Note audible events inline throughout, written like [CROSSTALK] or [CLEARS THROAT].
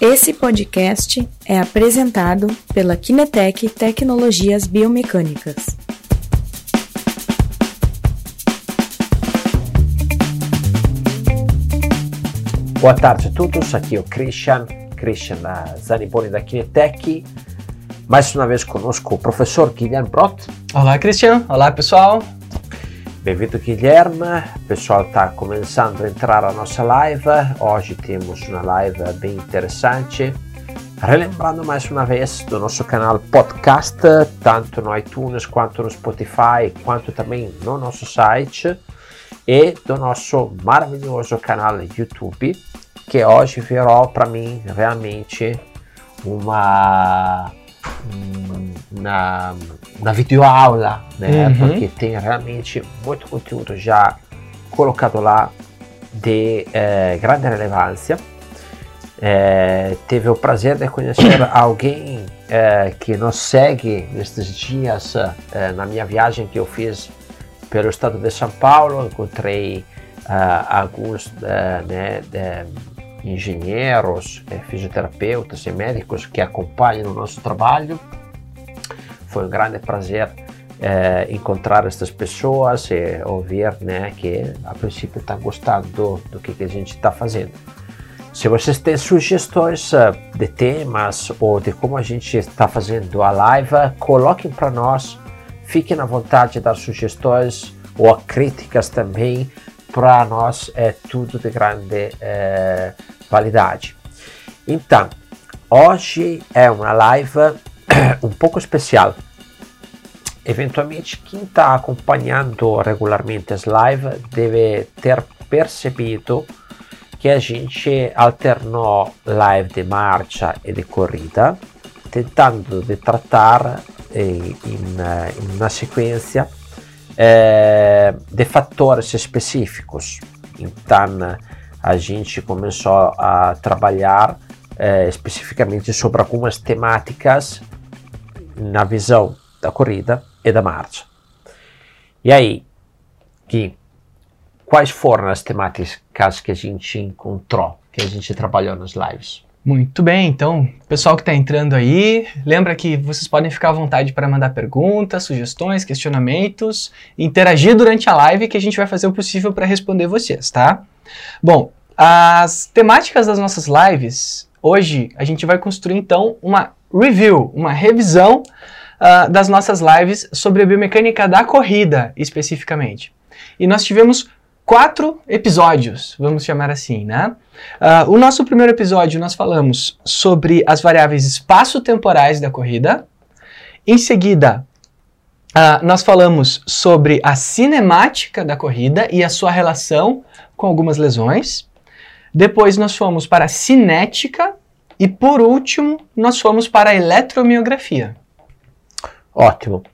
Esse podcast é apresentado pela Kinetec Tecnologias Biomecânicas. Boa tarde a todos, aqui é o Christian, Christian Zaniboni da Kinetec. Mais uma vez conosco o professor Guilherme Brott. Olá, Christian. Olá, pessoal. Bem-vindo, Guilherme. Pessoal está começando a entrar na nossa live. Hoje temos uma live bem interessante. Relembrando mais uma vez do nosso canal podcast, tanto no iTunes quanto no Spotify, quanto também no nosso site, e do nosso maravilhoso canal YouTube, que hoje virou para mim realmente uma na, na videoaula, né? Uhum. Porque tem realmente muito conteúdo já colocado lá de eh, grande relevância. Eh, teve o prazer de conhecer [COUGHS] alguém eh, que nos segue nestes dias na minha viagem que eu fiz pelo estado de São Paulo. Encontrei alguns né, engenheiros, fisioterapeutas e médicos que acompanham o nosso trabalho foi um grande prazer é, encontrar estas pessoas e ouvir né, que a princípio estão gostando do, que, que a gente está fazendo. Se vocês têm sugestões uh, de temas ou de como a gente está fazendo a live, coloquem para nós. Fiquem à vontade de dar sugestões ou críticas também. Para nós é tudo de grande é, validade. Então, hoje é uma live [COUGHS] um pouco especial. Eventualmente, quem está acompanhando regularmente as lives deve ter percebido que a gente alternou live de marcha e de corrida, tentando de tratar em, em uma sequência eh, de fatores específicos. Então, a gente começou a trabalhar eh, especificamente sobre algumas temáticas na visão da corrida e da marcha. E aí, Gui, quais foram as temáticas que a gente encontrou, que a gente trabalhou nas lives? Muito bem, então, pessoal que está entrando aí, lembra que vocês podem ficar à vontade para mandar perguntas, sugestões, questionamentos, interagir durante a live que a gente vai fazer o possível para responder vocês, tá? Bom, as temáticas das nossas lives, hoje a gente vai construir então uma review, uma revisão uh, das nossas lives sobre a biomecânica da corrida, especificamente. E nós tivemos quatro episódios, vamos chamar assim, né? Uh, o nosso primeiro episódio nós falamos sobre as variáveis espaço-temporais da corrida. Em seguida, uh, nós falamos sobre a cinemática da corrida e a sua relação com algumas lesões. Depois nós fomos para a cinética e por último nós fomos para a eletromiografia. Ótimo.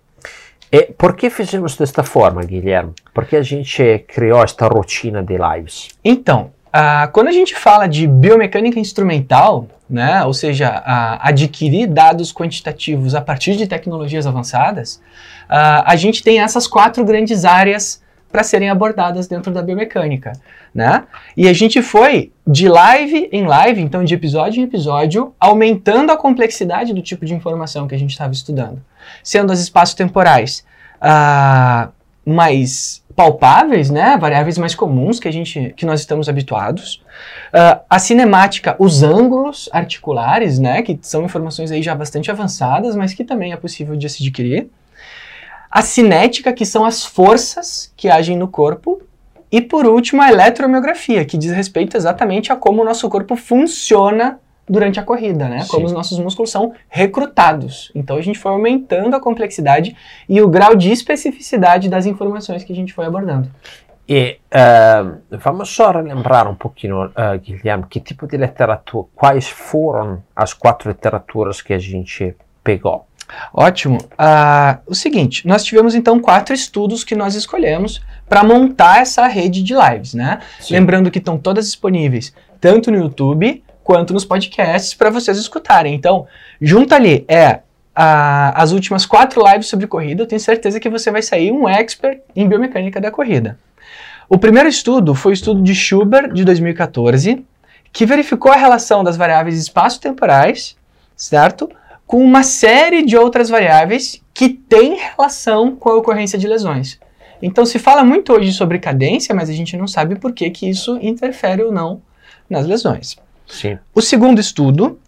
E por que fizemos desta forma, Guilherme? Por que a gente criou esta rotina de lives? Então, uh, quando a gente fala de biomecânica instrumental, né, ou seja, adquirir dados quantitativos a partir de tecnologias avançadas, uh, a gente tem essas quatro grandes áreas para serem abordadas dentro da biomecânica, né? E a gente foi de live em live, então de episódio em episódio, aumentando a complexidade do tipo de informação que a gente estava estudando, sendo as espaços temporais uh, mais palpáveis, né? Variáveis mais comuns que a gente, que nós estamos habituados. Uh, a cinemática, os ângulos articulares, né? Que são informações aí já bastante avançadas, mas que também é possível de se adquirir a cinética, que são as forças que agem no corpo, e por último a eletromiografia, que diz respeito exatamente a como o nosso corpo funciona durante a corrida, né? Sim. Como os nossos músculos são recrutados. Então a gente foi aumentando a complexidade e o grau de especificidade das informações que a gente foi abordando. E uh, vamos só relembrar um pouquinho, uh, Guilherme, que tipo de literatura, quais foram as quatro literaturas que a gente pegou? Ótimo. Uh, o seguinte, nós tivemos então quatro estudos que nós escolhemos para montar essa rede de lives, né? Sim. Lembrando que estão todas disponíveis tanto no YouTube quanto nos podcasts para vocês escutarem. Então, junta ali é as últimas quatro lives sobre corrida. Eu tenho certeza que você vai sair um expert em biomecânica da corrida. O primeiro estudo foi o estudo de Schubert de 2014 que verificou a relação das variáveis espaço-temporais, certo? Com uma série de outras variáveis que têm relação com a ocorrência de lesões. Então se fala muito hoje sobre cadência, mas a gente não sabe por que, que isso interfere ou não nas lesões. Sim. O segundo estudo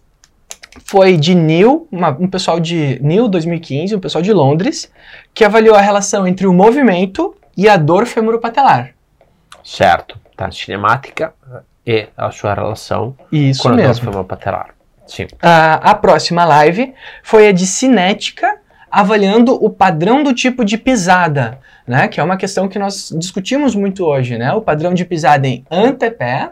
foi de Neil, uma, um pessoal de Neil 2015, um pessoal de Londres, que avaliou a relação entre o movimento e a dor femoropatelar. Certo. Tá, cinemática e a sua relação Isso com a dor femoropatelar. Sim. A, a próxima live foi a de cinética, avaliando o padrão do tipo de pisada, né? Que é uma questão que nós discutimos muito hoje, né? O padrão de pisada em antepé,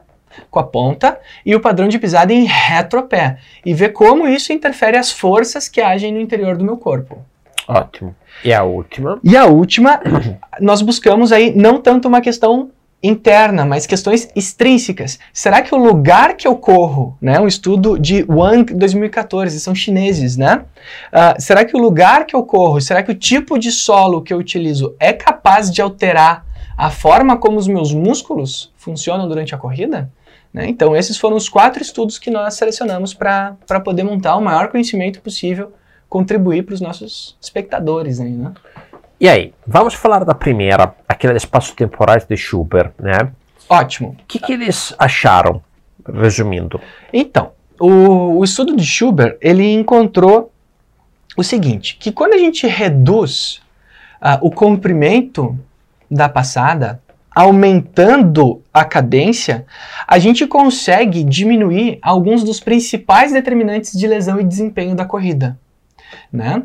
com a ponta, e o padrão de pisada em retropé. E ver como isso interfere as forças que agem no interior do meu corpo. Ótimo. E a última? E a última, [CLEARS THROAT] nós buscamos aí não tanto uma questão interna, mas questões extrínsecas. Será que o lugar que eu corro, né, um estudo de Wang 2014, são chineses, né? Ah, será que o lugar que eu corro, será que o tipo de solo que eu utilizo é capaz de alterar a forma como os meus músculos funcionam durante a corrida? Né? Então, esses foram os quatro estudos que nós selecionamos para poder montar o maior conhecimento possível, contribuir para os nossos espectadores aí, né? E aí, vamos falar da primeira, aquela de espaços temporais de Schubert, né? Ótimo. O que, que eles acharam, resumindo? Então, o, o estudo de Schubert, ele encontrou o seguinte, que quando a gente reduz ah, o comprimento da passada, aumentando a cadência, a gente consegue diminuir alguns dos principais determinantes de lesão e desempenho da corrida, né?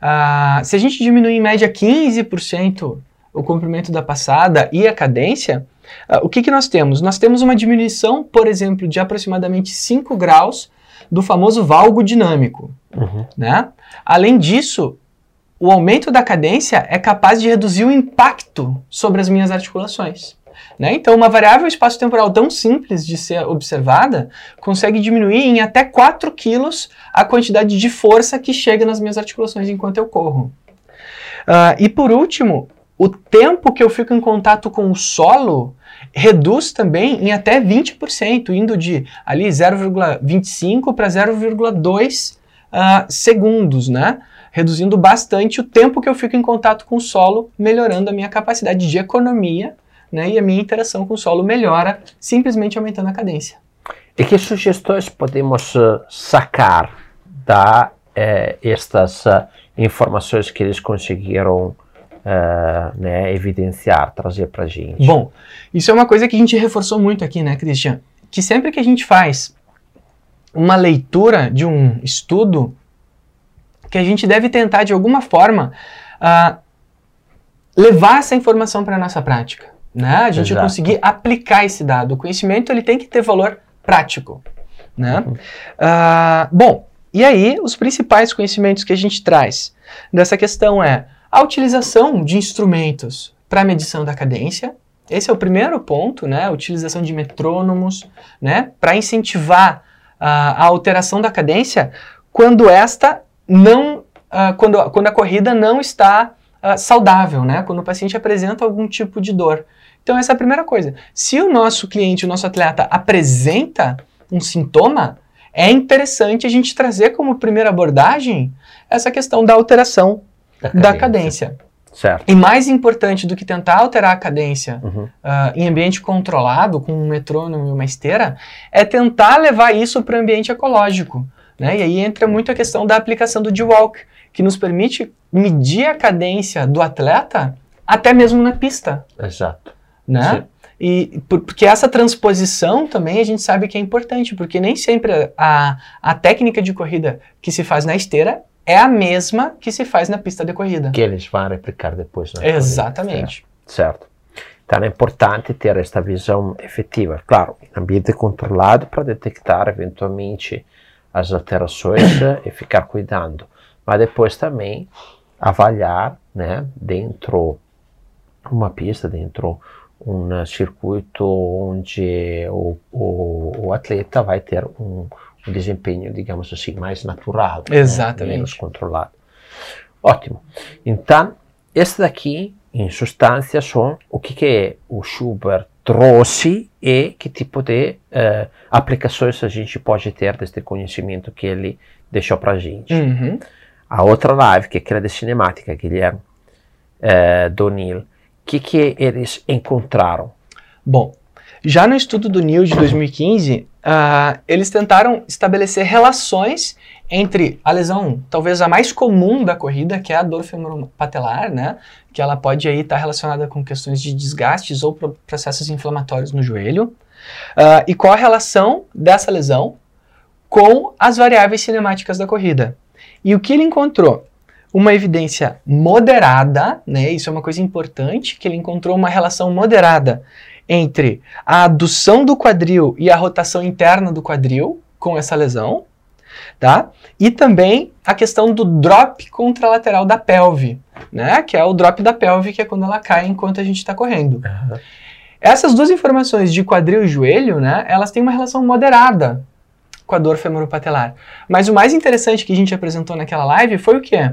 Ah, se a gente diminuir em média 15% o comprimento da passada e a cadência, ah, o que, que nós temos? Nós temos uma diminuição, por exemplo, de aproximadamente 5 graus do famoso valgo dinâmico. Uhum. Né? Além disso, o aumento da cadência é capaz de reduzir o impacto sobre as minhas articulações. Né? Então, uma variável espaço-temporal tão simples de ser observada consegue diminuir em até 4 quilos a quantidade de força que chega nas minhas articulações enquanto eu corro. Ah, e por último, o tempo que eu fico em contato com o solo reduz também em até 20%, indo de ali 0,25 para 0,2 ah, segundos, né? Reduzindo bastante o tempo que eu fico em contato com o solo, melhorando a minha capacidade de economia né, e a minha interação com o solo melhora simplesmente aumentando a cadência. E que sugestões podemos uh, sacar da eh, estas uh, informações que eles conseguiram uh, né, evidenciar, trazer para a gente? Bom, isso é uma coisa que a gente reforçou muito aqui, né, Christian? Que sempre que a gente faz uma leitura de um estudo, que a gente deve tentar de alguma forma uh, levar essa informação para a nossa prática. Né? A gente Exato. conseguir aplicar esse dado. O conhecimento ele tem que ter valor prático. Né? Uhum. Ah, bom, e aí os principais conhecimentos que a gente traz dessa questão é a utilização de instrumentos para medição da cadência. Esse é o primeiro ponto, né? A utilização de metrônomos, né? Para incentivar ah, a alteração da cadência quando esta não, ah, quando, quando a corrida não está ah, saudável, né? Quando o paciente apresenta algum tipo de dor. Então essa é a primeira coisa. Se o nosso cliente, o nosso atleta apresenta um sintoma, é interessante a gente trazer como primeira abordagem essa questão da alteração da cadência. Certo. E mais importante do que tentar alterar a cadência Uhum. ah, em ambiente controlado, com um metrônomo e uma esteira, é tentar levar isso para o ambiente ecológico. Né? E aí entra muito a questão da aplicação do D-Walk, que nos permite medir a cadência do atleta até mesmo na pista. Exato. Né? Sim. E por- porque essa transposição também a gente sabe que é importante, porque nem sempre a, a técnica de corrida que se faz na esteira é a mesma que se faz na pista de corrida. Que eles vão replicar depois. na corrida. Exatamente. Certo. Então é importante ter esta visão efetiva, claro, em ambiente controlado para detectar eventualmente as alterações eh, e ficar cuidando, mas depois também avaliar, né, dentro uma pista, dentro um circuito onde o, o, o atleta vai ter um, um desempenho, digamos assim, mais natural, né, Exatamente. menos controlado. Ótimo. Então, este daqui, em substância, são o que, que o Schubert trouxe e que tipo de uh, aplicações a gente pode ter deste conhecimento que ele deixou para a gente. Uhum. A outra live, que é aquela de cinemática, Guilherme, uh, do Neil, o que, que eles encontraram? Bom, já no estudo do Neil de 2015, uh, eles tentaram estabelecer relações entre a lesão, talvez a mais comum da corrida, que é a dor femoropatelar, né? Que ela pode aí estar relacionada com questões de desgastes ou processos inflamatórios no joelho. Uh, e qual a relação dessa lesão com as variáveis cinemáticas da corrida? E o que ele encontrou? Uma evidência moderada, né? Isso é uma coisa importante, que ele encontrou uma relação moderada entre a adução do quadril e a rotação interna do quadril com essa lesão, tá? E também a questão do drop contralateral da pelve, né? Que é o drop da pelve, que é quando ela cai enquanto a gente está correndo. Uhum. Essas duas informações de quadril e joelho, né? Elas têm uma relação moderada com a dor femoropatelar. Mas o mais interessante que a gente apresentou naquela live foi o quê?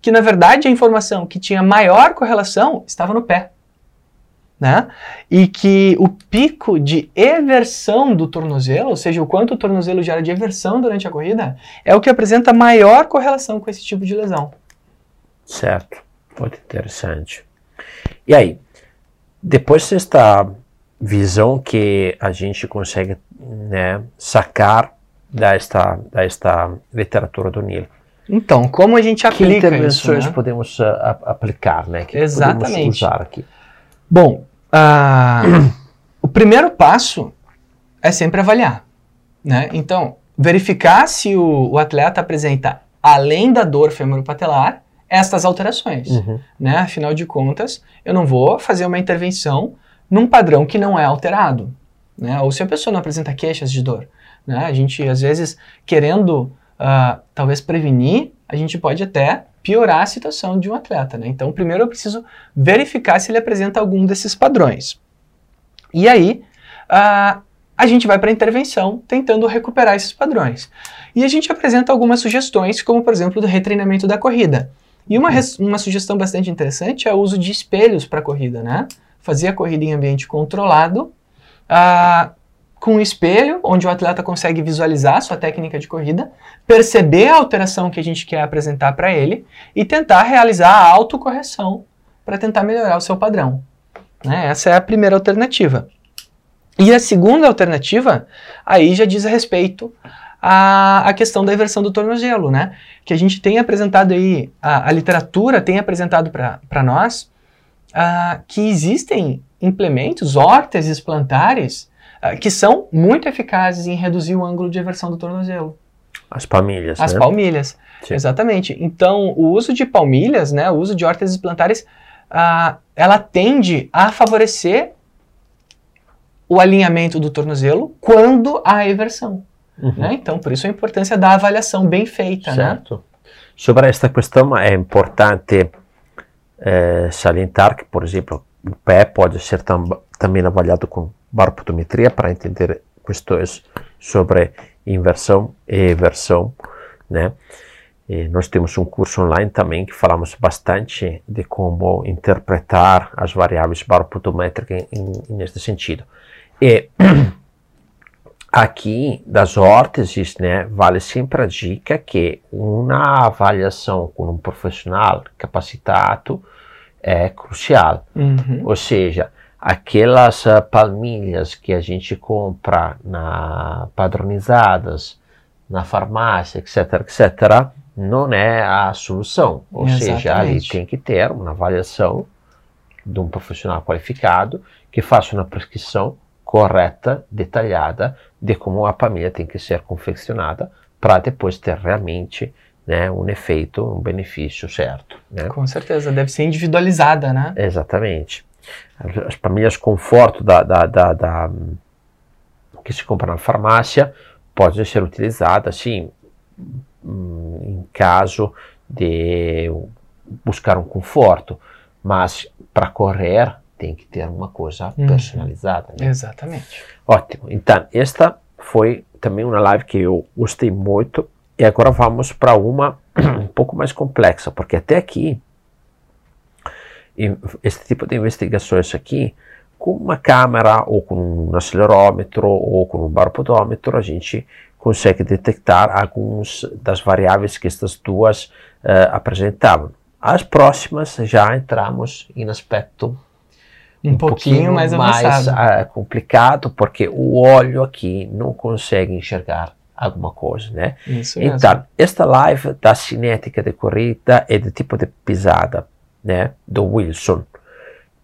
Que na verdade a informação que tinha maior correlação estava no pé né? E que o pico de eversão do tornozelo, ou seja, o quanto o tornozelo gera de eversão durante a corrida, é o que apresenta maior correlação com esse tipo de lesão. Certo, muito interessante. E aí, depois desta visão que a gente consegue né, sacar desta, desta literatura do Nilo, então, como a gente aplica que intervenções isso, né? podemos uh, aplicar, né? Que Exatamente. podemos usar aqui? Bom, uh, o primeiro passo é sempre avaliar. Né? Então, verificar se o, o atleta apresenta, além da dor femoropatelar, estas alterações. Uhum. Né? Afinal de contas, eu não vou fazer uma intervenção num padrão que não é alterado. Né? Ou se a pessoa não apresenta queixas de dor. Né? A gente, às vezes, querendo uh, talvez prevenir, a gente pode até piorar a situação de um atleta. Né? Então, primeiro eu preciso verificar se ele apresenta algum desses padrões. E aí, uh, a gente vai para a intervenção tentando recuperar esses padrões. E a gente apresenta algumas sugestões, como por exemplo do retreinamento da corrida. E uma, uma sugestão bastante interessante é o uso de espelhos para a corrida, né? Fazer a corrida em ambiente controlado, uh, com um espelho, onde o atleta consegue visualizar sua técnica de corrida, perceber a alteração que a gente quer apresentar para ele e tentar realizar a autocorreção para tentar melhorar o seu padrão. Né? Essa é a primeira alternativa. E a segunda alternativa, aí já diz a respeito à, à questão da inversão do tornozelo, né? Que a gente tem apresentado aí, a, a literatura tem apresentado para nós uh, que existem implementos, órteses plantares, ah, que são muito eficazes em reduzir o ângulo de eversão do tornozelo. As palmilhas. As né? palmilhas, Sim. exatamente. Então, o uso de palmilhas, né, o uso de órteses plantares, uh, ela tende a favorecer o alinhamento do tornozelo quando há eversão. Uhum. Né? Então, por isso a importância da avaliação bem feita. Né? Certo. Né? Sobre esta questão, é importante eh, salientar que, por exemplo, o pé pode ser tam também avaliado com baropotometria para entender questões sobre inversão e eversão, né? E nós temos um curso online também que falamos bastante de como interpretar as variáveis baropotométricas neste sentido. E [CLEARS THROAT] aqui das órteses, né, vale sempre a dica que uma avaliação com um profissional capacitado é crucial. Uhum. Ou seja, aquelas uh, palmilhas que a gente compra na padronizadas na farmácia, etc, etc, não é a solução. Ou Exatamente. seja, ali tem que ter uma avaliação de um profissional qualificado que faça uma prescrição correta, detalhada de como a palmilha tem que ser confeccionada para depois ter realmente né, um efeito, um benefício certo. Né? Com certeza, deve ser individualizada, né? Exatamente as famílias conforto da, da, da, da, que se compra na farmácia podem ser utilizadas sim em caso de buscar um conforto, mas para correr tem que ter uma coisa uhum. personalizada. Né? Exatamente. Ótimo. Então, esta foi também uma live que eu gostei muito e agora vamos para uma [CLEARS THROAT] um pouco mais complexa, porque até aqui este tipo de investigações aqui com uma câmera ou com um acelerômetro ou com um baropodômetro a gente consegue detectar algumas das variáveis que estas duas uh, apresentavam. As próximas já entramos em aspecto um, um pouquinho, mais, mais uh, complicado, porque o olho aqui não consegue enxergar alguma coisa, né? Isso então, esta live da cinética de corrida e do tipo de pisada, né, do Wilson, o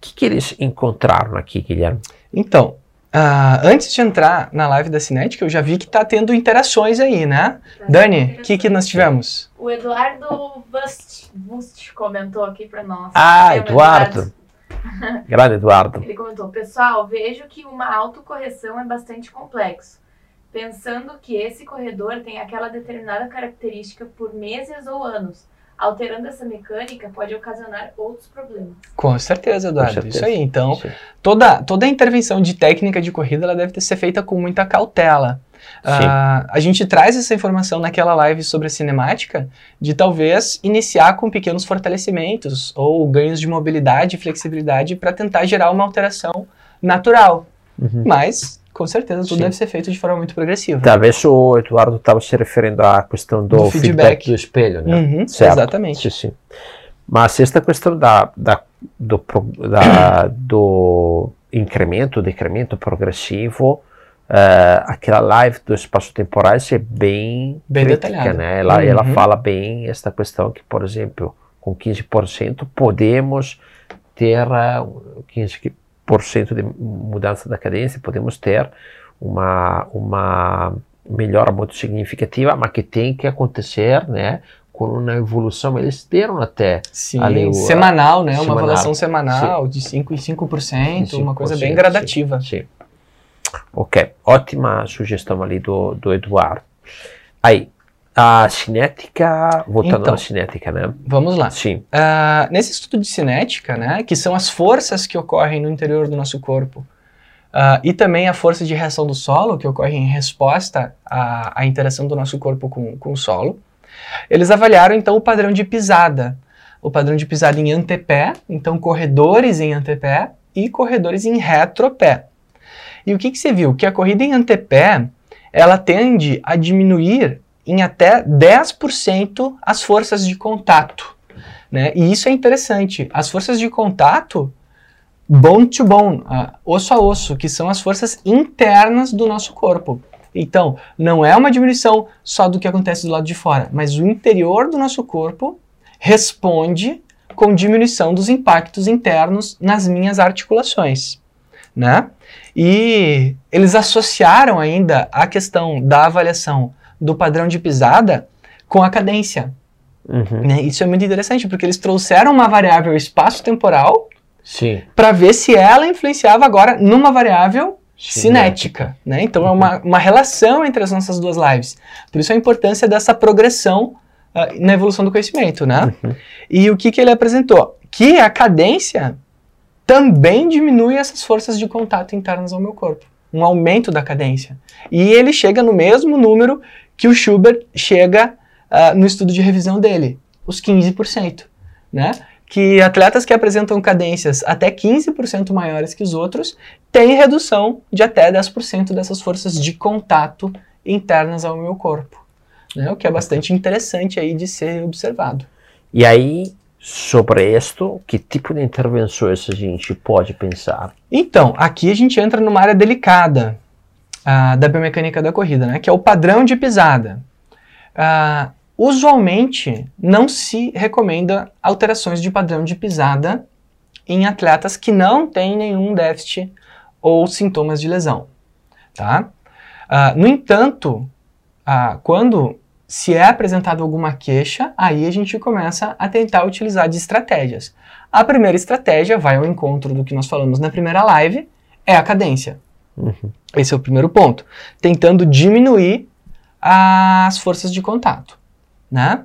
que, que eles encontraram aqui, Guilherme? Então, Uh, antes de entrar na live da Cinética, eu já vi que está tendo interações aí, né? Tá Dani, o que, que nós tivemos? O Eduardo Bust, Bust comentou aqui para nós. Ah, Eduardo. Eduardo. [LAUGHS] Grande Eduardo. Ele comentou: Pessoal, vejo que uma autocorreção é bastante complexo. Pensando que esse corredor tem aquela determinada característica por meses ou anos alterando essa mecânica pode ocasionar outros problemas. Com certeza, Eduardo. Com certeza. Isso aí. Então, toda, toda a intervenção de técnica de corrida ela deve ser feita com muita cautela. Uh, a gente traz essa informação naquela live sobre a cinemática de talvez iniciar com pequenos fortalecimentos ou ganhos de mobilidade e flexibilidade para tentar gerar uma alteração natural. Uhum. Mas com certeza, tudo Sim. deve ser feito de forma muito progressiva. Talvez o Eduardo estava se referindo à questão do, do feedback. feedback. do espelho, né? Uhum, exatamente. Sim, sim. Mas esta questão da, da, do, da, [CLEARS THROAT] do incremento, decremento progressivo, uh, aquela live do espaço temporais é bem, bem crítica, detalhada. né? Ela, uhum. ela fala bem esta questão que, por exemplo, com 15% podemos ter uh, 15%, de mudança da cadência, podemos ter uma, uma melhora muito significativa, mas que tem que acontecer, né, com uma evolução, eles deram até sim, o, semanal, né, semanal. uma avaliação semanal sim. de 5 em 5%, 5%, uma coisa bem gradativa. Sim, sim. Ok, ótima sugestão ali do, do Eduardo. Aí, a cinética, voltando então, à cinética, né? Vamos lá. Sim. Uh, nesse estudo de cinética, né, que são as forças que ocorrem no interior do nosso corpo, uh, e também a força de reação do solo, que ocorre em resposta à, à interação do nosso corpo com, com o solo, eles avaliaram então o padrão de pisada. O padrão de pisada em antepé, então corredores em antepé e corredores em retropé. E o que, que você viu? Que a corrida em antepé, ela tende a diminuir em até 10% as forças de contato. Né? E isso é interessante. As forças de contato, bone to bone, uh, osso a osso, que são as forças internas do nosso corpo. Então, não é uma diminuição só do que acontece do lado de fora, mas o interior do nosso corpo responde com diminuição dos impactos internos nas minhas articulações, né? E eles associaram ainda a questão da avaliação do padrão de pisada com a cadência. Uhum. Né? Isso é muito interessante, porque eles trouxeram uma variável espaço-temporal para ver se ela influenciava agora numa variável cinética. Né? Então uhum. é uma, uma relação entre as nossas duas lives. Por isso a importância dessa progressão uh, na evolução do conhecimento. Né? Uhum. E o que, que ele apresentou? Que a cadência também diminui essas forças de contato internas ao meu corpo. Um aumento da cadência. E ele chega no mesmo número que o Schubert chega uh, no estudo de revisão dele, os 15%, né? Que atletas que apresentam cadências até 15% maiores que os outros têm redução de até 10% dessas forças de contato internas ao meu corpo, né? O que é bastante interessante aí de ser observado. E aí, sobre isto, que tipo de intervenções a gente pode pensar? Então, aqui a gente entra numa área delicada, uh, da biomecânica da corrida, né, que é o padrão de pisada. Uh, usualmente, não se recomenda alterações de padrão de pisada em atletas que não têm nenhum déficit ou sintomas de lesão. Tá? Uh, no entanto, quando se é apresentada alguma queixa, aí a gente começa a tentar utilizar de estratégias. A primeira estratégia vai ao encontro do que nós falamos na primeira live, é a cadência. Uhum. Esse é o primeiro ponto. Tentando diminuir as forças de contato. Né?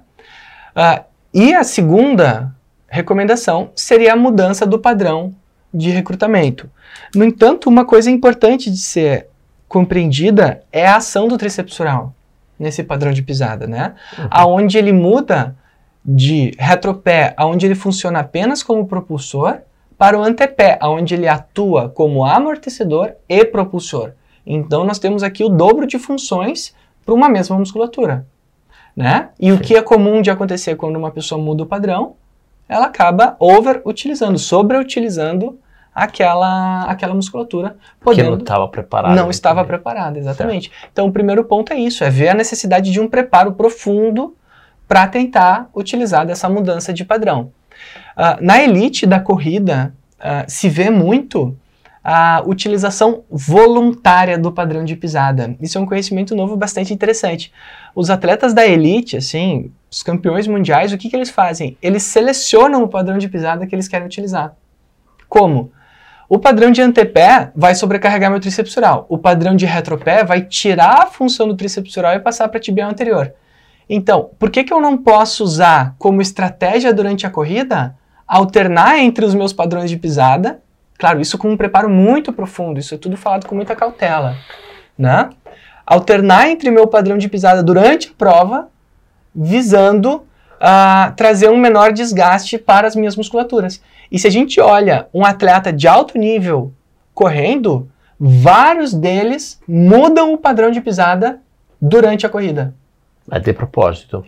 Uh, e a segunda recomendação seria a mudança do padrão de recrutamento. No entanto, uma coisa importante de ser compreendida é a ação do tricepsural nesse padrão de pisada, né? Uhum. Aonde ele muda de retropé, aonde ele funciona apenas como propulsor, para o antepé, onde ele atua como amortecedor e propulsor. Então nós temos aqui o dobro de funções para uma mesma musculatura. Né? E o que é comum de acontecer quando uma pessoa muda o padrão? Ela acaba over-utilizando, sobre-utilizando aquela, aquela musculatura. Podendo, que não estava preparada. Não estava preparada, exatamente. Certo. Então o primeiro ponto é isso, é ver a necessidade de um preparo profundo para tentar utilizar dessa mudança de padrão. Uh, na elite da corrida, uh, se vê muito a utilização voluntária do padrão de pisada. Isso é um conhecimento novo bastante interessante. Os atletas da elite, assim, os campeões mundiais, o que, que eles fazem? Eles selecionam o padrão de pisada que eles querem utilizar. Como? O padrão de antepé vai sobrecarregar meu tríceps oral. O padrão de retropé vai tirar a função do tríceps oral e passar para a tibial anterior. Então, por que, que eu não posso usar como estratégia durante a corrida alternar entre os meus padrões de pisada? Claro, isso com um preparo muito profundo, isso é tudo falado com muita cautela, né? Alternar entre meu padrão de pisada durante a prova, visando uh, trazer um menor desgaste para as minhas musculaturas. E se a gente olha um atleta de alto nível correndo, vários deles mudam o padrão de pisada durante a corrida. É de propósito.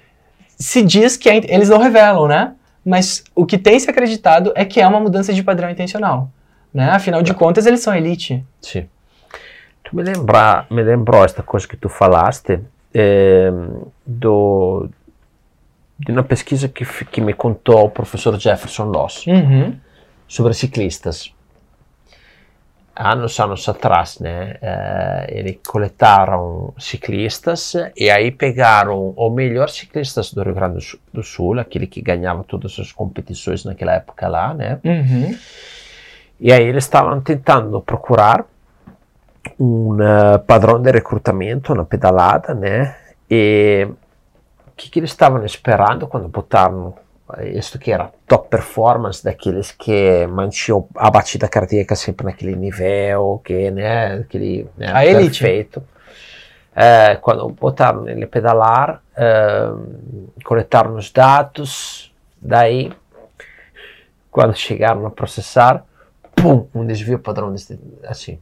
Se diz que é, eles não revelam, né? Mas o que tem se acreditado é que é uma mudança de padrão intencional. Né? Afinal de contas, eles são elite. Sim. Tu me, lembra, me lembrou esta coisa que tu falaste é, do, de uma pesquisa que, que me contou o professor Jefferson Loss uhum. sobre ciclistas anos, anos atrás, né? Uh, eles coletaram ciclistas e aí pegaram os melhores ciclistas do Rio Grande do Sul, aquele que ganhava todas as competições naquela época lá, né? Uhum. E aí eles estavam tentando procurar um uh, padrão de recrutamento na pedalada, né? E o que, que eles estavam esperando quando botaram isto que era top performance daqueles que mantinham a batida cardíaca sempre naquele nível, que né, aquele né, a perfeito. É, quando botaram ele pedalar, é, coletaram os dados, daí quando chegaram a processar, pum, um desvio padrão desse, assim.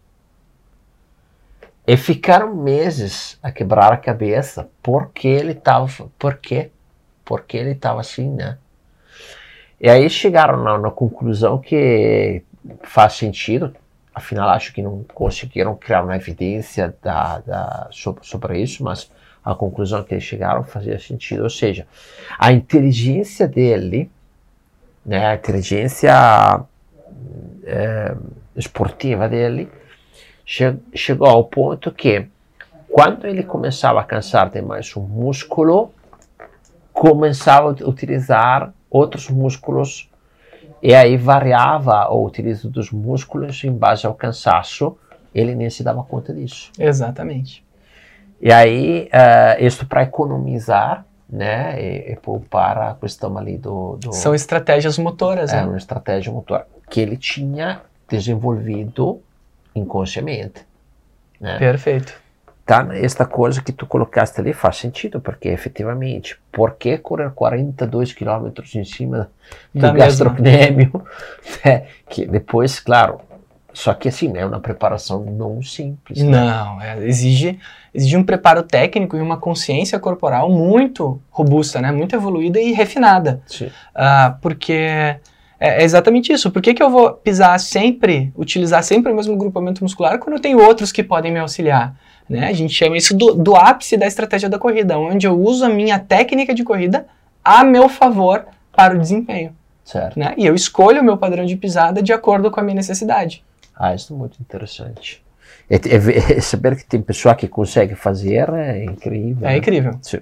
E ficaram meses a quebrar a cabeça porque ele estava, por quê? Porque ele estava assim, né? E aí chegaram na, na conclusão que faz sentido, afinal acho que não conseguiram criar uma evidência da, da, sobre, sobre, isso, mas a conclusão que eles chegaram fazia sentido, ou seja, a inteligência dele, né, a inteligência é, esportiva dele, che chegou ao ponto que quando ele começava a cansar demais o músculo, começava a utilizar outros músculos e aí variava o utilizo dos músculos em base ao cansaço. Ele nem se dava conta disso. Exatamente. E aí, uh, isso para economizar, né, e, e, poupar a questão ali do, do São estratégias motoras, é, né? uma estratégia motora que ele tinha desenvolvido inconscientemente. Né? Perfeito tá esta coisa que tu colocaste ali faz sentido, porque efetivamente, por que correr 42 km em cima do da gastrocnêmio? [LAUGHS] Né? Que depois, claro, só que assim, é uma preparação não simples. Né? Não, é, exige, exige um preparo técnico e uma consciência corporal muito robusta, né? muito evoluída e refinada. Sim. Uh, porque é, é, exatamente isso. Por que, que eu vou pisar sempre, utilizar sempre o mesmo grupamento muscular quando eu tenho outros que podem me auxiliar? Né? A gente chama isso do, do ápice da estratégia da corrida, onde eu uso a minha técnica de corrida a meu favor para o desempenho. Certo. Né? E eu escolho o meu padrão de pisada de acordo com a minha necessidade. Ah, isso é muito interessante. É, é, é saber que tem pessoa que consegue fazer é incrível. É né? incrível. Sim.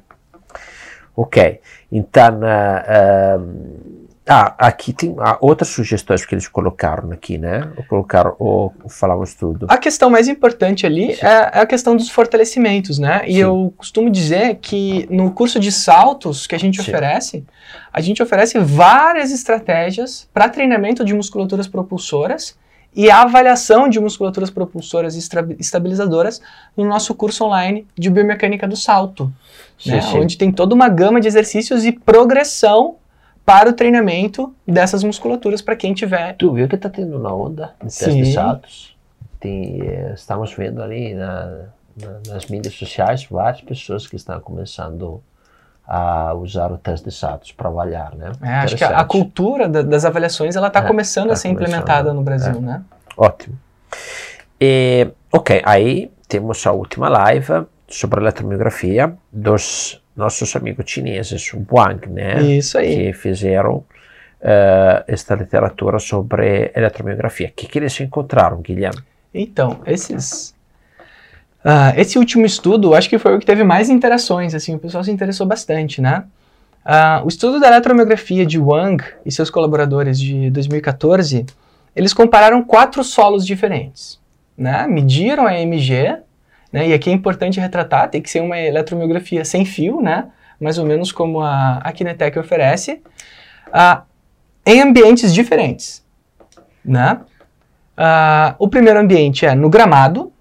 Ok. Então, uh, uh, ah, aqui tem ah, outras sugestões que eles colocaram aqui, né? Ou colocaram, ou falamos tudo. A questão mais importante ali é, é, a questão dos fortalecimentos, né? E Sim. eu costumo dizer que no curso de saltos que a gente Sim. oferece, a gente oferece várias estratégias para treinamento de musculaturas propulsoras e avaliação de musculaturas propulsoras e estabilizadoras no nosso curso online de biomecânica do salto, sim, né? onde tem toda uma gama de exercícios e progressão para o treinamento dessas musculaturas para quem tiver. Tu viu que está tendo uma onda de teste Sim. de saltos? Tem, eh, estamos vendo ali na, na- nas mídias sociais várias pessoas que estão começando a usar o teste de saltos para avaliar, né? É, acho que a, a cultura da- das avaliações ela está É, começando tá a ser começando, implementada no Brasil, é. né? Ótimo. E, ok, aí temos a última live sobre eletromiografia dos nossos amigos chineses, o Wang, né? Isso aí. que fizeram eh, esta literatura sobre eletromiografia. O que, que eles encontraram, Guilherme? Então, esses. ah, esse último estudo, acho que foi o que teve mais interações, assim, o pessoal se interessou bastante, né? Ah, o estudo da eletromiografia de Wang e seus colaboradores de 2014, eles compararam quatro solos diferentes, né? Mediram a EMG, né? E aqui é importante retratar, tem que ser uma eletromiografia sem fio, né? Mais ou menos como a, a Kinetec oferece, em ambientes diferentes, né? O primeiro ambiente é no gramado,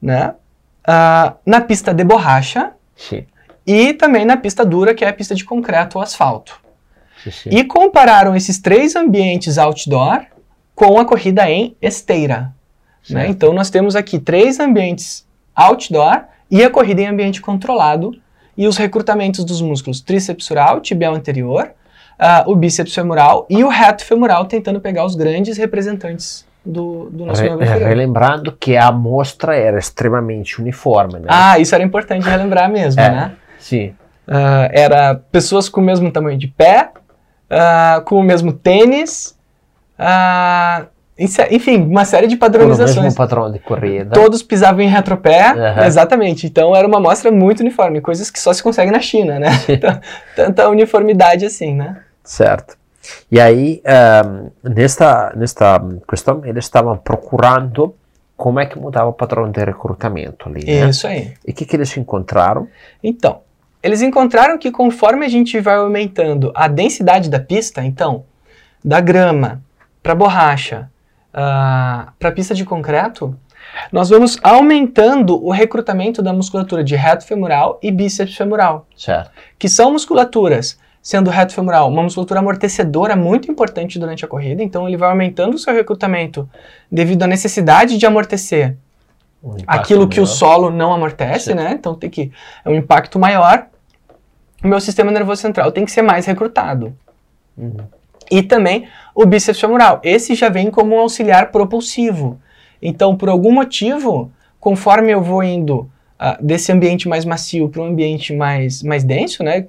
né? Ah, na pista de borracha Sim, e também na pista dura, que é a pista de concreto ou asfalto. sim. E compararam esses três ambientes outdoor com a corrida em esteira. Né? Então nós temos aqui três ambientes outdoor e a corrida em ambiente controlado e os recrutamentos dos músculos tríceps femoral, tibial anterior, ah, o bíceps femoral e o reto femoral tentando pegar os grandes representantes do, do nosso Re- membro inferior. relembrando que a amostra era extremamente uniforme, né? Ah, isso era importante relembrar mesmo, É. né? Sim, Ah, era pessoas com o mesmo tamanho de pé, ah, com o mesmo tênis, é- enfim, uma série de o mesmo padronizações. padrão de corrida. Todos pisavam em retropé, Aham. exatamente. Então era uma amostra muito uniforme, coisas que só se consegue na China, né? Então, Tanta uniformidade assim, né? Certo. E aí, ehm, nesta, nesta questão, eles estavam procurando como é que mudava o padrão de recrutamento ali, né? Isso aí. E o que, que eles encontraram? Então, eles encontraram que conforme a gente vai aumentando a densidade da pista, então, da grama para borracha para a pista de concreto, nós vamos aumentando o recrutamento da musculatura de reto femoral e bíceps femoral, Certo. que são musculaturas, sendo o reto femoral uma musculatura amortecedora muito importante durante a corrida, então ele vai aumentando o seu recrutamento devido à necessidade de amortecer Um aquilo que o maior. solo não amortece, Sim. né? Então tem que é um impacto maior. O meu sistema nervoso central tem que ser mais recrutado. Uhum. E também o bíceps femoral. Esse já vem como um auxiliar propulsivo. Então, por algum motivo, conforme eu vou indo ah, desse ambiente mais macio para um ambiente mais, mais denso, né,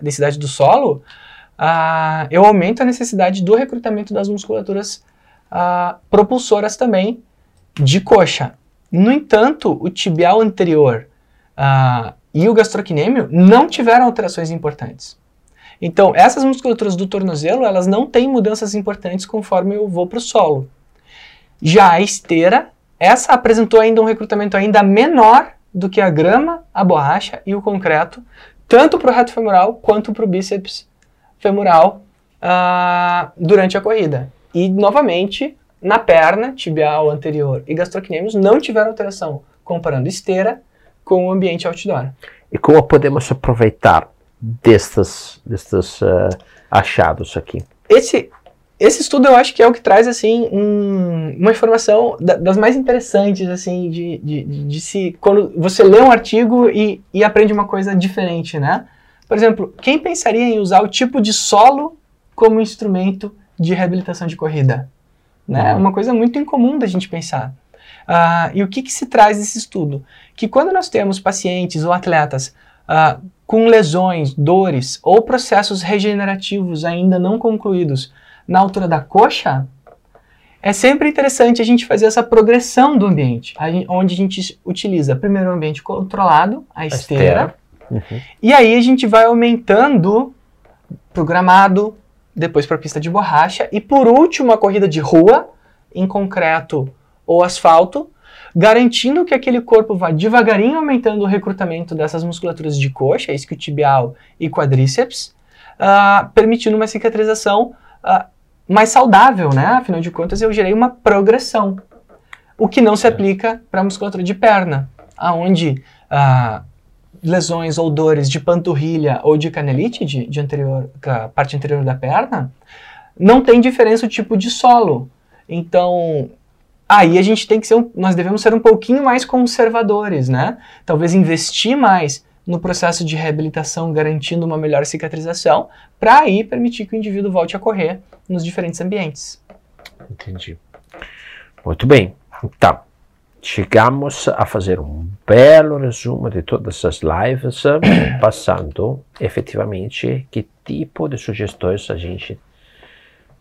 densidade do solo, ah, eu aumento a necessidade do recrutamento das musculaturas ah, propulsoras também de coxa. No entanto, o tibial anterior e o gastrocnêmio não tiveram alterações importantes. Então, essas musculaturas do tornozelo, elas não têm mudanças importantes conforme eu vou para o solo. Já a esteira, essa apresentou ainda um recrutamento ainda menor do que a grama, a borracha e o concreto, tanto para o reto femoral quanto para o bíceps femoral ah, durante a corrida. E, novamente, na perna, tibial anterior e gastrocnêmios não tiveram alteração, comparando esteira com o ambiente outdoor. E como podemos aproveitar destes, destes eh, achados aqui? esse, esse estudo eu acho que é o que traz assim um- uma informação da- das mais interessantes assim de, de, de- se quando você lê um artigo e, e aprende uma coisa diferente, né? Por exemplo, quem pensaria em usar o tipo de solo como instrumento de reabilitação de corrida? Né? É Uhum. uma coisa muito incomum da gente pensar. Ah, e o que, que se traz desse estudo? Que quando nós temos pacientes ou atletas ah, com lesões, dores ou processos regenerativos ainda não concluídos na altura da coxa, é sempre interessante a gente fazer essa progressão do ambiente, a onde a gente utiliza primeiro o ambiente controlado, a esteira, Uhum. e aí a gente vai aumentando pro gramado, depois para a pista de borracha e por último a corrida de rua em concreto ou asfalto, garantindo que aquele corpo vá devagarinho aumentando o recrutamento dessas musculaturas de coxa, isquiotibial e quadríceps, ah, permitindo uma cicatrização ah, mais saudável, né? Afinal de contas, eu gerei uma progressão, o que não se aplica para a musculatura de perna, aonde ah, lesões ou dores de panturrilha ou de canelite, de, de anterior, a parte anterior da perna, não tem diferença o tipo de solo. Então, aí a gente tem que ser, um, nós devemos ser um pouquinho mais conservadores, né? Talvez investir mais no processo de reabilitação, garantindo uma melhor cicatrização, para aí permitir que o indivíduo volte a correr nos diferentes ambientes. Entendi. Muito bem. Então, chegamos a fazer um belo resumo de todas as lives, [COUGHS] passando efetivamente que tipo de sugestões a gente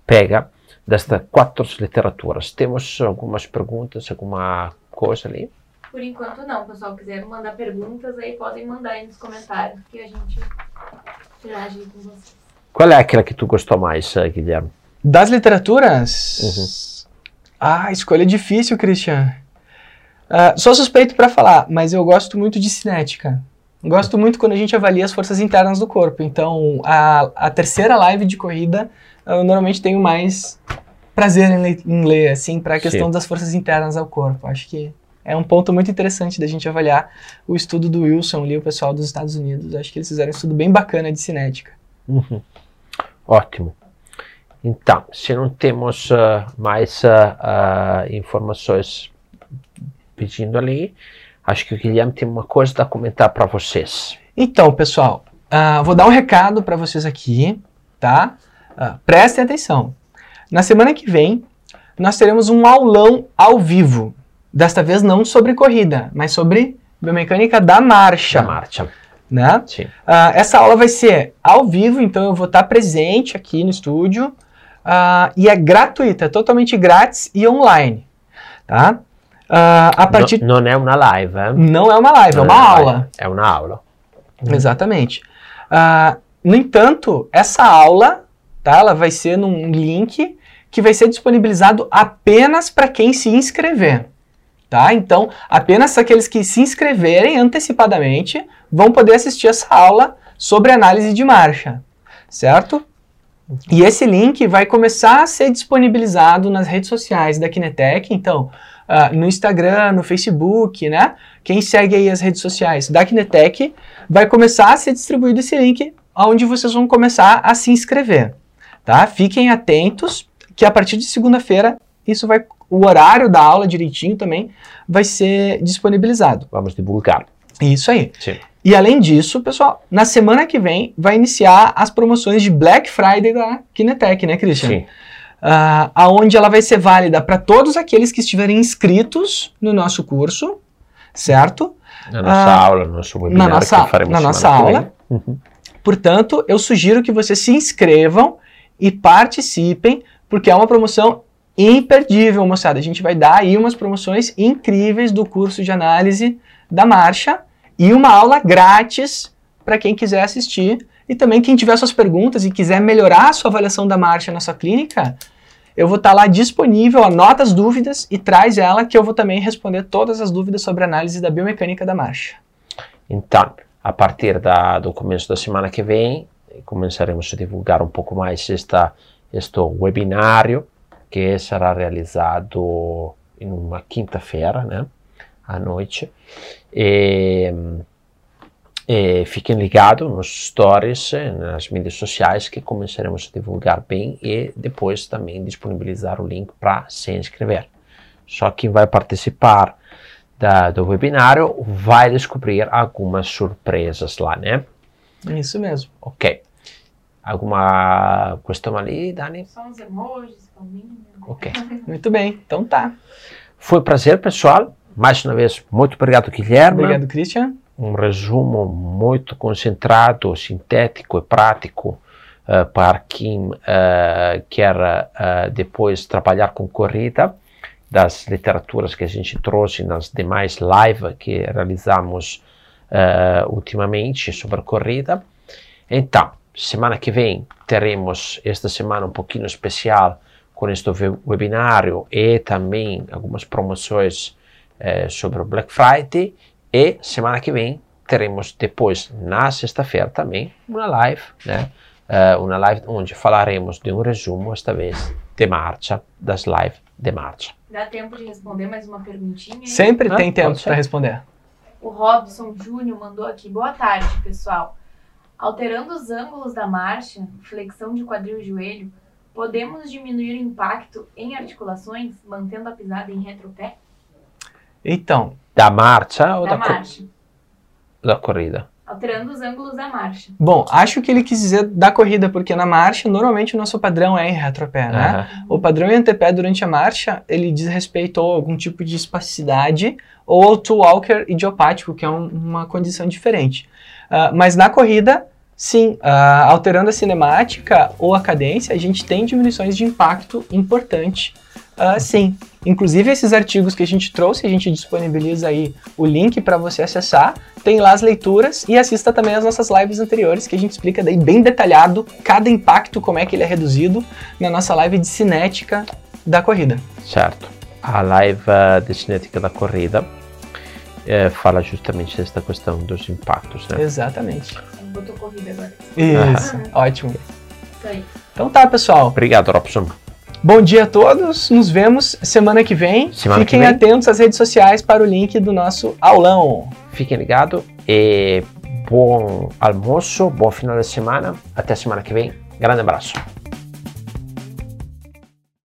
pega destas quatro literaturas. Temos algumas perguntas, alguma coisa ali? Por enquanto não, pessoal. Quiser mandar perguntas aí, podem mandar aí nos comentários que a gente interage com vocês. Qual é aquela que tu gostou mais, eh, Guilherme? Das literaturas? Ah, escolha difícil, Christian. Uh, sou suspeito para falar, mas eu gosto muito de cinética. Gosto muito quando a gente avalia as forças internas do corpo. Então, a, a terceira live de corrida eu normalmente tenho mais prazer em ler, em ler assim, para a questão Sim. das forças internas ao corpo. Acho que é um ponto muito interessante da gente avaliar o estudo do Wilson ali, o pessoal dos Estados Unidos. Acho que eles fizeram um estudo bem bacana de cinética. Uhum. Ótimo. Então, se não temos uh, mais uh, uh, informações pedindo ali, acho que o Guilherme tem uma coisa a comentar para vocês. Então, pessoal, vou dar um recado para vocês aqui, tá? prestem atenção. Na semana que vem, nós teremos um aulão ao vivo. Desta vez não sobre corrida, mas sobre biomecânica da marcha. Da marcha. Né? Sim. Uh, essa aula vai ser ao vivo, então eu vou estar presente aqui no estúdio uh, e é gratuita, totalmente grátis e online. Tá? Uh, a partir... não, não é uma live, hein? Não é uma live, não é uma é aula. Live, é uma aula. Uhum. Exatamente. no entanto, essa aula tá, ela vai ser num link que vai ser disponibilizado apenas para quem se inscrever. Tá? Então, apenas aqueles que se inscreverem antecipadamente vão poder assistir essa aula sobre análise de marcha, certo? E esse link vai começar a ser disponibilizado nas redes sociais da Kinetec, então, uh, no Instagram, no Facebook, né? Quem segue aí as redes sociais da Kinetec vai começar a ser distribuído esse link onde vocês vão começar a se inscrever, tá? Fiquem atentos que a partir de segunda-feira isso vai o horário da aula direitinho também vai ser disponibilizado. Vamos divulgar. Isso aí. Sim. E além disso, pessoal, na semana que vem vai iniciar as promoções de Black Friday da Kinetec, né, Christian? Sim. Uh, aonde ela vai ser válida para todos aqueles que estiverem inscritos no nosso curso, certo? Na nossa uh, aula, no nosso webinar na nossa, que faremos na nossa aula. Uhum. Portanto, eu sugiro que vocês se inscrevam e participem, porque é uma promoção imperdível, moçada. A gente vai dar aí umas promoções incríveis do curso de análise da marcha e uma aula grátis para quem quiser assistir. E também quem tiver suas perguntas e quiser melhorar a sua avaliação da marcha na sua clínica, eu vou estar lá disponível, anota as dúvidas e traz ela que eu vou também responder todas as dúvidas sobre análise da biomecânica da marcha. Então, a partir da, do começo da semana que vem, começaremos a divulgar um pouco mais esta, este webinário que será realizado em uma quinta-feira, né, à noite. E, e fiquem ligados nos stories, nas mídias sociais, que começaremos a divulgar bem e depois também disponibilizar o link para se inscrever. Só quem vai participar da, do webinário vai descobrir algumas surpresas lá, né? Isso mesmo. Ok. Alguma questão ali, Dani? Só uns emojis, palminha. Ok. [LAUGHS] Muito bem, então tá. Foi um prazer, pessoal. Mais uma vez, muito obrigado, Guilherme. Obrigado, Christian. Um resumo muito concentrado, sintético e prático uh, para quem uh, quer uh, depois trabalhar com corrida, das literaturas que a gente trouxe nas demais lives que realizamos ultimamente sobre corrida. Então, semana que vem teremos esta semana um pouquinho especial com este webinário e também algumas promoções eh, sobre o Black Friday. E semana que vem teremos depois, na sexta-feira também, uma live, né? Uh, uma live onde falaremos de um resumo, esta vez, de marcha, das lives de marcha. Dá tempo de responder mais uma perguntinha? Sempre Ah, tem tempo para responder. O Robson Júnior mandou aqui. Boa tarde, pessoal. Alterando os ângulos da marcha, flexão de quadril e joelho, podemos diminuir o impacto em articulações, mantendo a pisada em retropé? Então, Da marcia o Da da, co- marcha. da corrida? Alterando os ângulos da marcha. bom, acho que ele quis dizer da corrida, porque na marcha, normalmente o nosso padrão é em retropé, né? Aham. O padrão em antepé durante a marcha, ele diz respeito a algum tipo de espasticidade ou ao walker idiopático, que é um- uma condição diferente. Ah, mas na corrida, sim, ah, alterando a cinemática ou a cadência, a gente tem diminuições de impacto importante, ah, sim. Inclusive esses artigos que a gente trouxe, a gente disponibiliza aí o link para você acessar, tem lá as leituras e assista também as nossas lives anteriores, que a gente explica daí bem detalhado cada impacto, como é que ele é reduzido, na nossa live de cinética da corrida. Certo. A live eh, de cinética da corrida eh, fala justamente desta questão dos impactos, né? Exatamente. Botou corrida agora. Isso, ótimo. Isso aí. Então tá, pessoal. Obrigado, Robson. Bom dia a todos. Nos vemos semana que vem. Semana que Fiquem vem. atentos às redes sociais para o link do nosso aulão. Fiquem ligados e bom almoço, bom final de semana. Até semana que vem. Grande abraço.